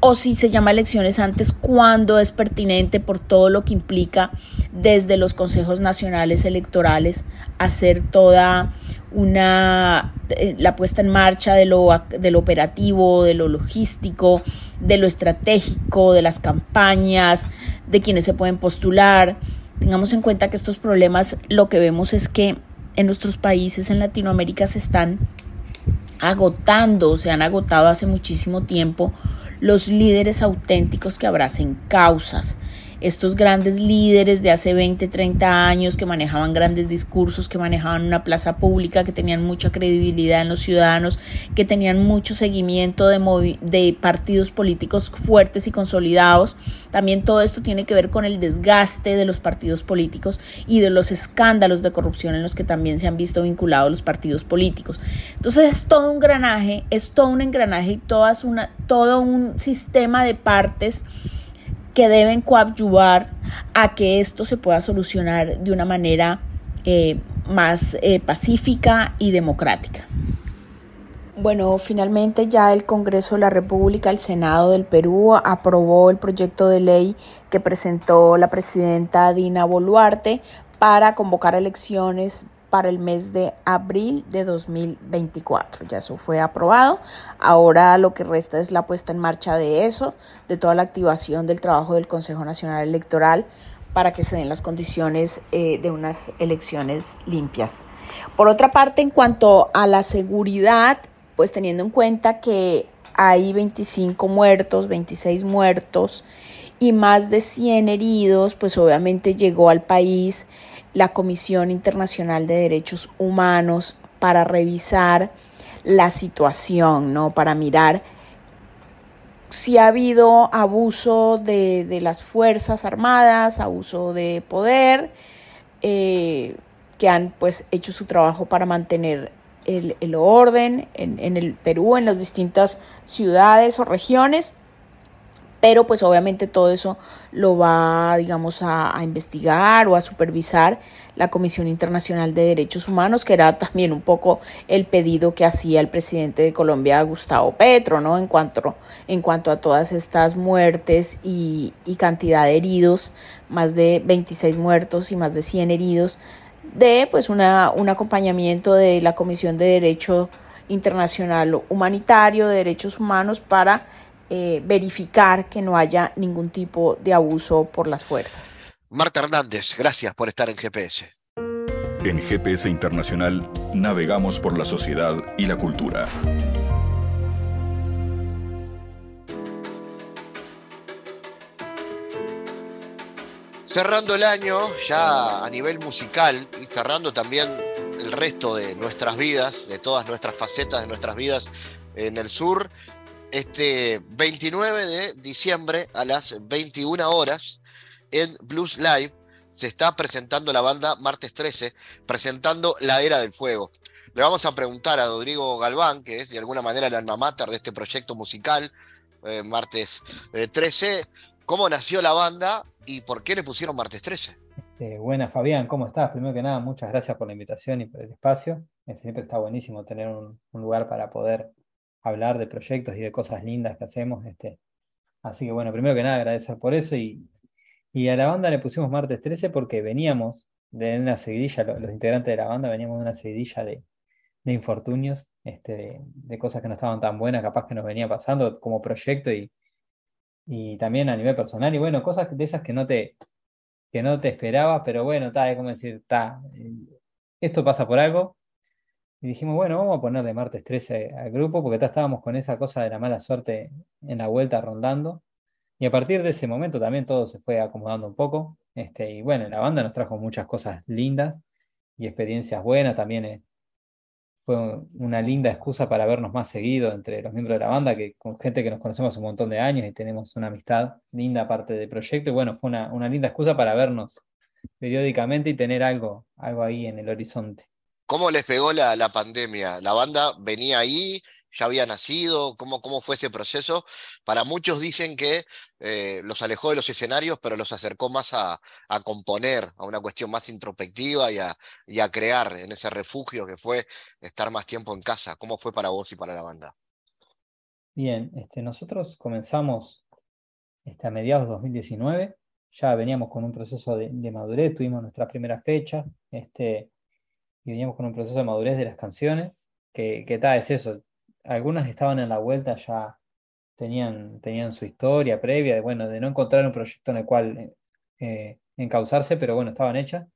o si se llama elecciones antes, cuando es pertinente por todo lo que implica desde los consejos nacionales electorales hacer toda una eh, la puesta en marcha de lo, de lo operativo, de lo logístico, de lo estratégico, de las campañas, de quienes se pueden postular. Tengamos en cuenta que estos problemas lo que vemos es que en nuestros países en Latinoamérica se están agotando, se han agotado hace muchísimo tiempo los líderes auténticos que abracen causas, estos grandes líderes de hace 20, 30 años que manejaban grandes discursos, que manejaban una plaza pública, que tenían mucha credibilidad en los ciudadanos, que tenían mucho seguimiento de, de partidos políticos fuertes y consolidados. También todo esto tiene que ver con el desgaste de los partidos políticos y de los escándalos de corrupción en los que también se han visto vinculados los partidos políticos. Entonces es todo un granaje, es todo un engranaje y todas una, todo un sistema de partes que deben coadyuvar a que esto se pueda solucionar de una manera eh, más eh, pacífica y democrática. Bueno, finalmente ya el Congreso de la República, el Senado del Perú, aprobó el proyecto de ley que presentó la presidenta Dina Boluarte para convocar elecciones para el mes de abril de 2024. Ya eso fue aprobado. Ahora lo que resta es la puesta en marcha de eso, de toda la activación del trabajo del Consejo Nacional Electoral para que se den las condiciones eh, de unas elecciones limpias. Por otra parte, en cuanto a la seguridad, pues teniendo en cuenta que hay 25 muertos, 26 muertos y más de 100 heridos, pues obviamente llegó al país la Comisión Internacional de Derechos Humanos para revisar la situación, ¿no? Para mirar si ha habido abuso de, las Fuerzas Armadas, abuso de poder, eh, que han pues hecho su trabajo para mantener el, orden en, el Perú, en las distintas ciudades o regiones, pero pues obviamente todo eso lo va, digamos, a, investigar o a supervisar la Comisión Internacional de Derechos Humanos, que era también un poco el pedido que hacía el presidente de Colombia, Gustavo Petro, ¿no? En cuanto, en cuanto a todas estas muertes y, y cantidad de heridos, más de 26 muertos y más de 100 heridos de pues una, un acompañamiento de la Comisión de Derecho Internacional Humanitario, de Derechos Humanos, para eh, verificar que no haya ningún tipo de abuso por las fuerzas. Marta Hernández, gracias por estar en GPS. En GPS Internacional navegamos por la sociedad y la cultura. Cerrando el año ya a nivel musical y cerrando también el resto de nuestras vidas, de todas nuestras facetas de nuestras vidas en el sur, este 29 de diciembre a las 21 horas en Blues Live se está presentando la banda Martes 13, presentando La Era del Fuego. Le vamos a preguntar a Rodrigo Galván, que es de alguna manera el alma mater de este proyecto musical, eh, Martes 13, eh, cómo nació la banda ¿Y por qué le pusieron martes 13? Este, buenas, Fabián, ¿cómo estás? Primero que nada, muchas gracias por la invitación y por el espacio. Este, siempre está buenísimo tener un, lugar para poder hablar de proyectos y de cosas lindas que hacemos. Este. Así que bueno, primero que nada, agradecer por eso. Y, y a la banda le pusimos martes 13 porque veníamos de una seguidilla, los, integrantes de la banda veníamos de una seguidilla de, de infortunios, este, de, cosas que no estaban tan buenas, capaz que nos venía pasando como proyecto y, y también a nivel personal, y bueno, cosas de esas que no te, que no te esperabas, pero bueno, está, es como decir, está, eh, esto pasa por algo. Y dijimos, bueno, vamos a ponerle martes 13 al grupo, porque estábamos con esa cosa de la mala suerte en la vuelta rondando. Y a partir de ese momento también todo se fue acomodando un poco. Este, y bueno, la banda nos trajo muchas cosas lindas y experiencias buenas. También eh, fue una linda excusa para vernos más seguido entre los miembros de la banda, que con gente que nos conocemos un montón de años y tenemos una amistad linda parte del proyecto. Y bueno, fue una, una linda excusa para vernos periódicamente y tener algo, algo ahí en el horizonte. ¿Cómo les pegó la, pandemia? ¿La banda venía ahí? ya había nacido? ¿Cómo, cómo fue ese proceso? Para muchos dicen que eh, los alejó de los escenarios, pero los acercó más a, componer, a una cuestión más introspectiva y a, y a, crear en ese refugio que fue estar más tiempo en casa. ¿Cómo fue para vos y para la banda? Bien, este, nosotros comenzamos este, a mediados de 2019, ya veníamos con un proceso de, madurez, tuvimos nuestra primera fecha, este, y veníamos con un proceso de madurez de las canciones, que, que tal es eso, algunas estaban en la vuelta, ya tenían, tenían su historia previa, de, bueno, de no encontrar un proyecto en el cual eh, eh, encauzarse, pero bueno, estaban hechas.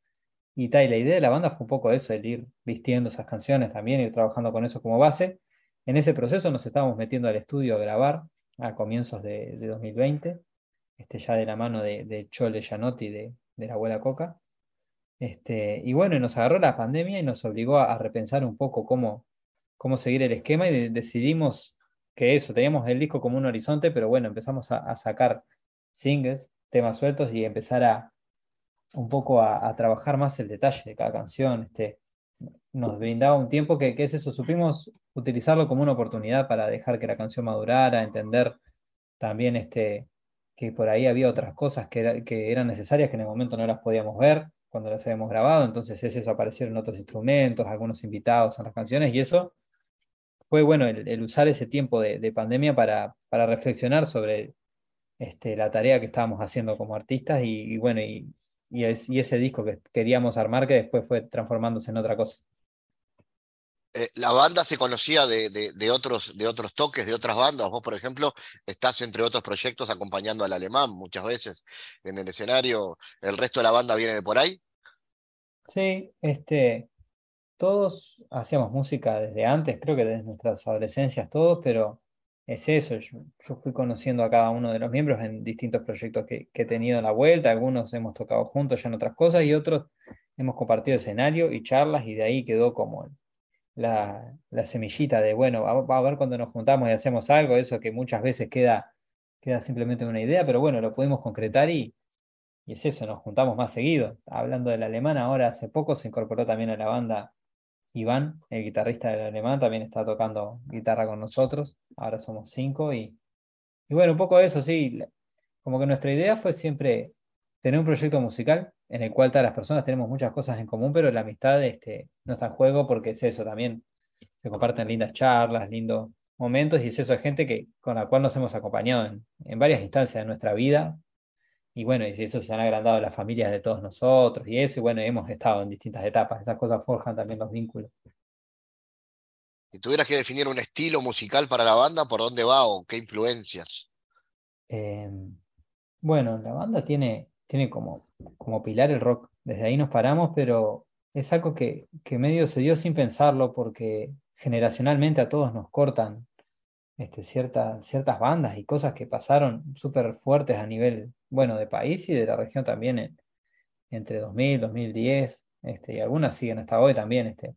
Y, tal, la idea de la banda fue un poco eso, el ir vistiendo esas canciones también, ir trabajando con eso como base. En ese proceso nos estábamos metiendo al estudio a grabar a comienzos de, 2020, este, ya de la mano de, de Chole Gianotti de, de la abuela Coca. Este, y bueno, nos agarró la pandemia y nos obligó a repensar un poco cómo, cómo seguir el esquema y decidimos que eso, teníamos el disco como un horizonte, pero bueno, empezamos a, sacar singles, temas sueltos y empezar a un poco a, trabajar más el detalle de cada canción. Este, nos brindaba un tiempo que, es eso, supimos utilizarlo como una oportunidad para dejar que la canción madurara, entender también este, que por ahí había otras cosas que, que eran necesarias que en el momento no las podíamos ver cuando las habíamos grabado, entonces es eso, aparecieron otros instrumentos, algunos invitados en las canciones y eso fue bueno el, usar ese tiempo de, pandemia para, para, reflexionar sobre este, la tarea que estábamos haciendo como artistas y, bueno, y, ese disco que queríamos armar que después fue transformándose en otra cosa. Eh, la banda se conocía de, otros, toques, de otras bandas. Vos, por ejemplo, estás entre otros proyectos acompañando al alemán muchas veces en el escenario. ¿El resto de la banda viene de por ahí? Sí, este, todos hacíamos música desde antes, creo que desde nuestras adolescencias todos, pero es eso, yo, fui conociendo a cada uno de los miembros en distintos proyectos que, he tenido en la vuelta, algunos hemos tocado juntos ya en otras cosas y otros hemos compartido escenario y charlas y de ahí quedó como la, semillita de, bueno, va, a ver cuando nos juntamos y hacemos algo, eso que muchas veces queda, queda simplemente una idea, pero bueno, lo pudimos concretar y, y es eso, nos juntamos más seguido. Hablando del alemán, ahora hace poco se incorporó también a la banda Iván, el guitarrista del alemán, también está tocando guitarra con nosotros. Ahora somos cinco y, y bueno, un poco de eso, sí. Como que nuestra idea fue siempre tener un proyecto musical en el cual todas las personas tenemos muchas cosas en común, pero la amistad este, no está en juego porque es eso también. Se comparten lindas charlas, lindos momentos y es eso, de gente que, con la cual nos hemos acompañado en, en varias instancias de nuestra vida y bueno, y eso se han agrandado las familias de todos nosotros y eso, y bueno, hemos estado en distintas etapas, esas cosas forjan también los vínculos. Si tuvieras que definir un estilo musical para la banda, ¿por dónde va o qué influencias? Em, bueno, la banda tiene, tiene como, como pilar el rock, desde ahí nos paramos, pero es algo que, que medio se dio sin pensarlo porque generacionalmente a todos nos cortan este, ciertas bandas y cosas que pasaron súper fuertes a nivel, bueno, de país y de la región también en, entre 2000, 2010, este, y algunas siguen hasta hoy también, este,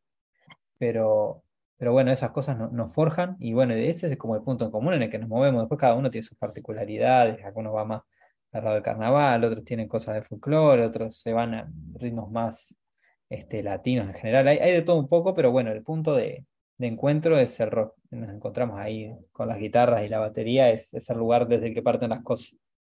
pero, pero bueno, esas cosas nos forjan y bueno, ese es como el punto en común en el que nos movemos, después cada uno tiene sus particularidades, algunos van más al lado del carnaval, otros tienen cosas de folclore, otros se van a ritmos más este, latinos en general, hay, de todo un poco, pero bueno, el punto de, de encuentro es el rock. Nos encontramos ahí con las guitarras y la batería, es, el lugar desde el que parten las cosas.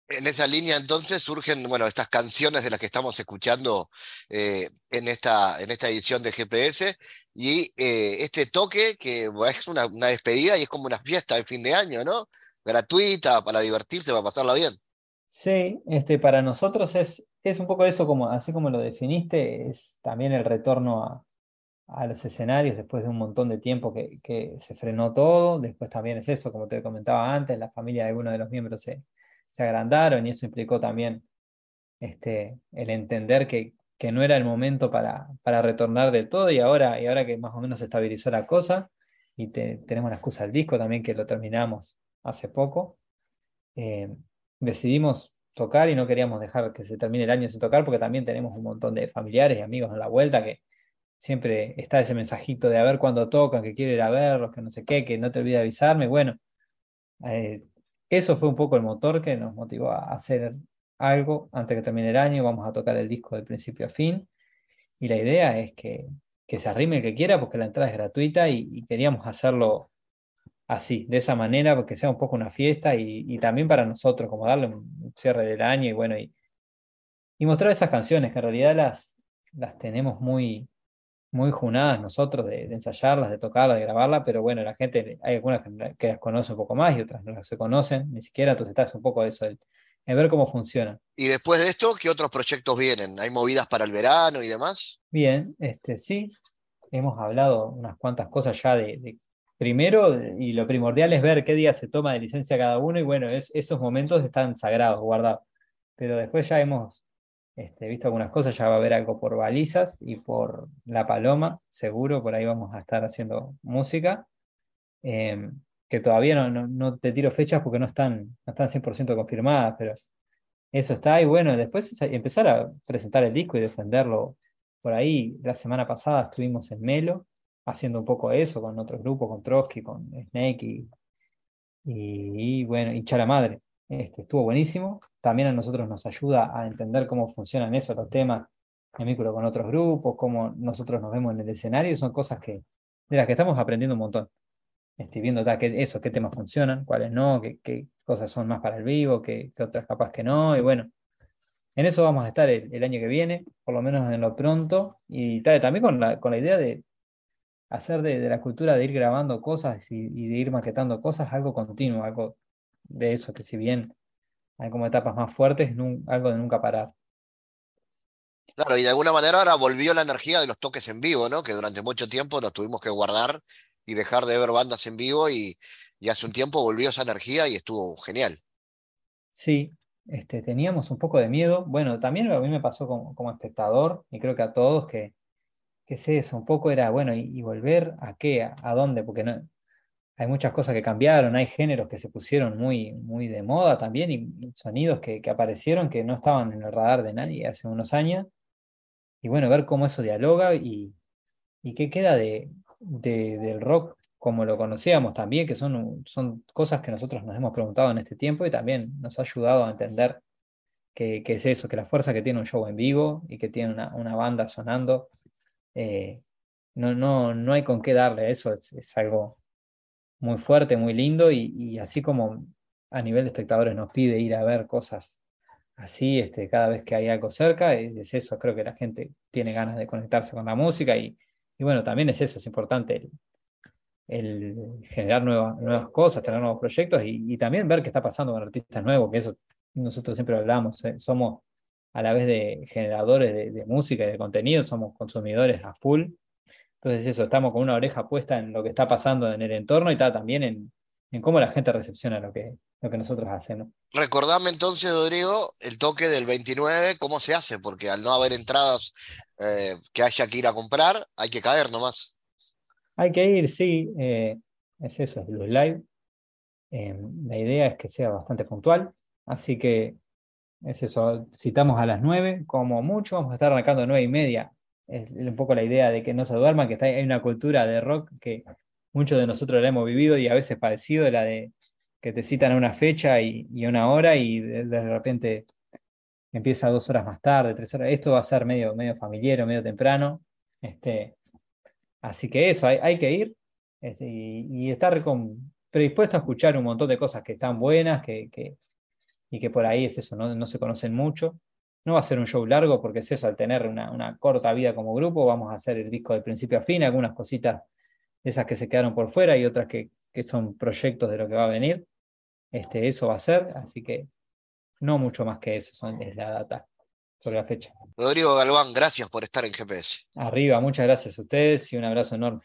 En esa línea entonces surgen, bueno, estas canciones de las que estamos escuchando eh, en, esta, en esta edición de GPS y eh, este toque que es una, una, despedida y es como una fiesta de fin de año, ¿no? Gratuita, para divertirse, para pasarla bien. Sí, este, para nosotros es, es un poco eso, como, así como lo definiste, es también el retorno a, a los escenarios después de un montón de tiempo que, que, se frenó todo. Después también es eso, como te comentaba antes, la familia de algunos de los miembros se, se agrandaron y eso implicó también este, el entender que, que no era el momento para, para retornar del todo y ahora, y ahora que más o menos se estabilizó la cosa y tenemos la excusa del disco también que lo terminamos hace poco, eh, decidimos tocar y no queríamos dejar que se termine el año sin tocar porque también tenemos un montón de familiares y amigos en la vuelta que, siempre está ese mensajito de a ver cuándo tocan, que quiero ir a verlos, que no sé qué, que no te olvides avisarme. Bueno, eh, eso fue un poco el motor que nos motivó a hacer algo antes que termine el año. Vamos a tocar el disco de principio a fin. Y la idea es que, que se arrime el que quiera, porque la entrada es gratuita y, queríamos hacerlo así, de esa manera, porque sea un poco una fiesta y, también para nosotros, como darle un cierre del año y bueno, y, y mostrar esas canciones que en realidad las, las tenemos muy, muy junadas nosotros de, ensayarlas, de tocarlas, de grabarlas, pero bueno, la gente, hay algunas que, las conocen un poco más y otras no las se conocen, ni siquiera, entonces está un poco eso, el, ver cómo funciona. Y después de esto, ¿qué otros proyectos vienen? ¿Hay movidas para el verano y demás? Bien, este, sí, hemos hablado unas cuantas cosas ya de, primero, y lo primordial es ver qué día se toma de licencia cada uno, y bueno, es, esos momentos están sagrados, guardados. Pero después ya hemos este, visto algunas cosas, ya va a haber algo por balizas y por La Paloma, seguro, por ahí vamos a estar haciendo música. Em, que todavía no, no, te tiro fechas porque no están, no están 100% confirmadas, pero eso está. Y bueno, después empezar a presentar el disco y defenderlo. Por ahí, la semana pasada estuvimos en Melo, haciendo un poco eso con otros grupos, con Trotsky, con Snake y, y, bueno, y Chala Madre. Este, estuvo buenísimo. También a nosotros nos ayuda a entender cómo funcionan esos los temas en vínculo con otros grupos, cómo nosotros nos vemos en el escenario. Son cosas que, de las que estamos aprendiendo un montón. Estoy viendo qué, eso, qué temas funcionan, cuáles no, qué, qué, cosas son más para el vivo, qué, qué, otras capaz que no. Y bueno, en eso vamos a estar el, año que viene, por lo menos en lo pronto. Y también con la, con la idea de, hacer de, la cultura de ir grabando cosas y, de ir maquetando cosas algo continuo, algo de eso, que si bien hay como etapas más fuertes, algo de nunca parar. Claro, y de alguna manera ahora volvió la energía de los toques en vivo, ¿no? Que durante mucho tiempo nos tuvimos que guardar y dejar de ver bandas en vivo y, hace un tiempo volvió esa energía y estuvo genial. Sí, este, teníamos un poco de miedo. Bueno, también a mí me pasó como, como espectador y creo que a todos que, que sé eso, un poco era, bueno, ¿y, volver a qué? ¿A, dónde? Porque no, hay muchas cosas que cambiaron, hay géneros que se pusieron muy, muy de moda también y sonidos que, que aparecieron que no estaban en el radar de nadie hace unos años. Y bueno, ver cómo eso dialoga y, y qué queda de, del rock como lo conocíamos también, que son, son cosas que nosotros nos hemos preguntado en este tiempo y también nos ha ayudado a entender qué es eso, que la fuerza que tiene un show en vivo y que tiene una, una banda sonando eh, no, no, no hay con qué darle eso, es, algo muy fuerte, muy lindo y, así como a nivel de espectadores nos pide ir a ver cosas así este, cada vez que hay algo cerca, es, eso, creo que la gente tiene ganas de conectarse con la música y, y bueno, también es eso, es importante el, generar nuevas, cosas, tener nuevos proyectos y, también ver qué está pasando con artistas nuevos, que eso nosotros siempre hablamos, eh, somos a la vez de generadores de, música y de contenido, somos consumidores a full. Entonces eso, estamos con una oreja puesta en lo que está pasando en el entorno y está también en, en cómo la gente recepciona lo que, lo que nosotros hacemos. Recordame entonces, Rodrigo, el toque del 29, ¿cómo se hace? Porque al no haber entradas eh, que haya que ir a comprar, hay que caer nomás. Hay que ir, sí, eh, es eso, es los live. Eh, la idea es que sea bastante puntual, así que es eso, citamos a las 9, como mucho, vamos a estar arrancando a 9 y media. Es un poco la idea de que no se duerman, que está, hay una cultura de rock que muchos de nosotros la hemos vivido y a veces parecido, la de que te citan a una fecha y, una hora y de, repente empieza dos horas más tarde, tres horas. Esto va a ser medio, medio familiar, medio temprano. Este, así que eso, hay, hay que ir este, y, estar predispuesto a escuchar un montón de cosas que están buenas, que, que, y que por ahí es eso, no, no se conocen mucho. No va a ser un show largo porque es eso, al tener una, una, corta vida como grupo, vamos a hacer el disco de principio a fin, algunas cositas esas que se quedaron por fuera y otras que, que son proyectos de lo que va a venir. Este, eso va a ser, así que no mucho más que eso son, es la data sobre la fecha. Rodrigo Galván, gracias por estar en GPS. Arriba, muchas gracias a ustedes y un abrazo enorme.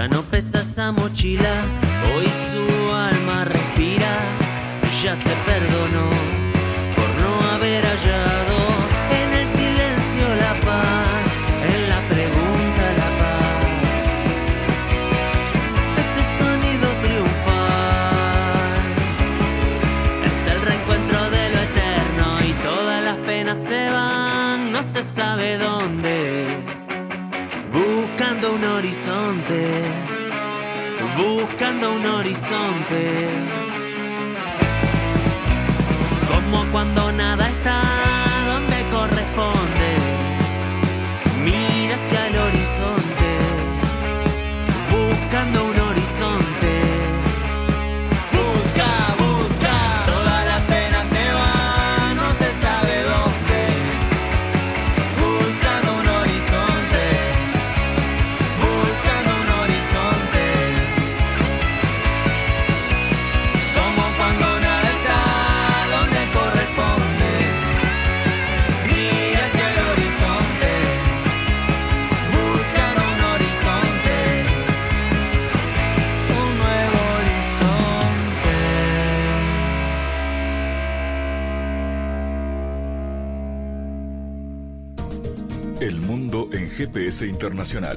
Ya no pesa esa mochila, GPS internacional.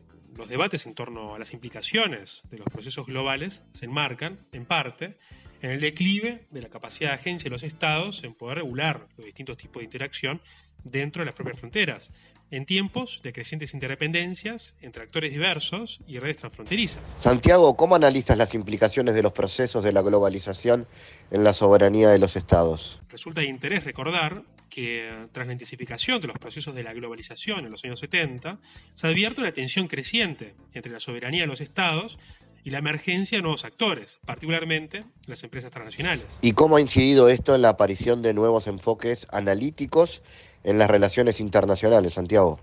Los debates en torno a las implicaciones de los procesos globales se enmarcan, en parte, en el declive de la capacidad de agencia de los estados en poder regular los distintos tipos de interacción dentro de las propias fronteras, en tiempos de crecientes interdependencias entre actores diversos y redes transfronterizas. Santiago, ¿cómo analizas las implicaciones de los procesos de la globalización en la soberanía de los estados? Resulta de interés recordar que tras la intensificación de los procesos de la globalización en los años 70, se advierte una tensión creciente entre la soberanía de los estados y la emergencia de nuevos actores, particularmente las empresas transnacionales. ¿Y cómo ha incidido esto en la aparición de nuevos enfoques analíticos en las relaciones internacionales, Santiago?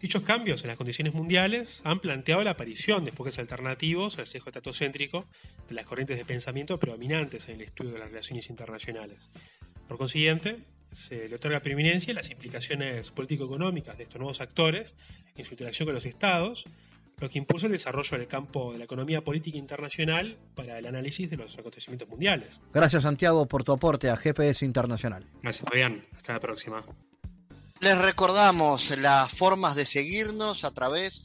Dichos cambios en las condiciones mundiales han planteado la aparición de enfoques alternativos al sesgo estatocéntrico de las corrientes de pensamiento predominantes en el estudio de las relaciones internacionales. Por consiguiente, se le otorga preeminencia a las implicaciones político-económicas de estos nuevos actores en su interacción con los estados, lo que impulsa el desarrollo del campo de la economía política internacional para el análisis de los acontecimientos mundiales. Gracias, Santiago, por tu aporte a GPS Internacional. Gracias, Fabián. Hasta la próxima. Les recordamos las formas de seguirnos a través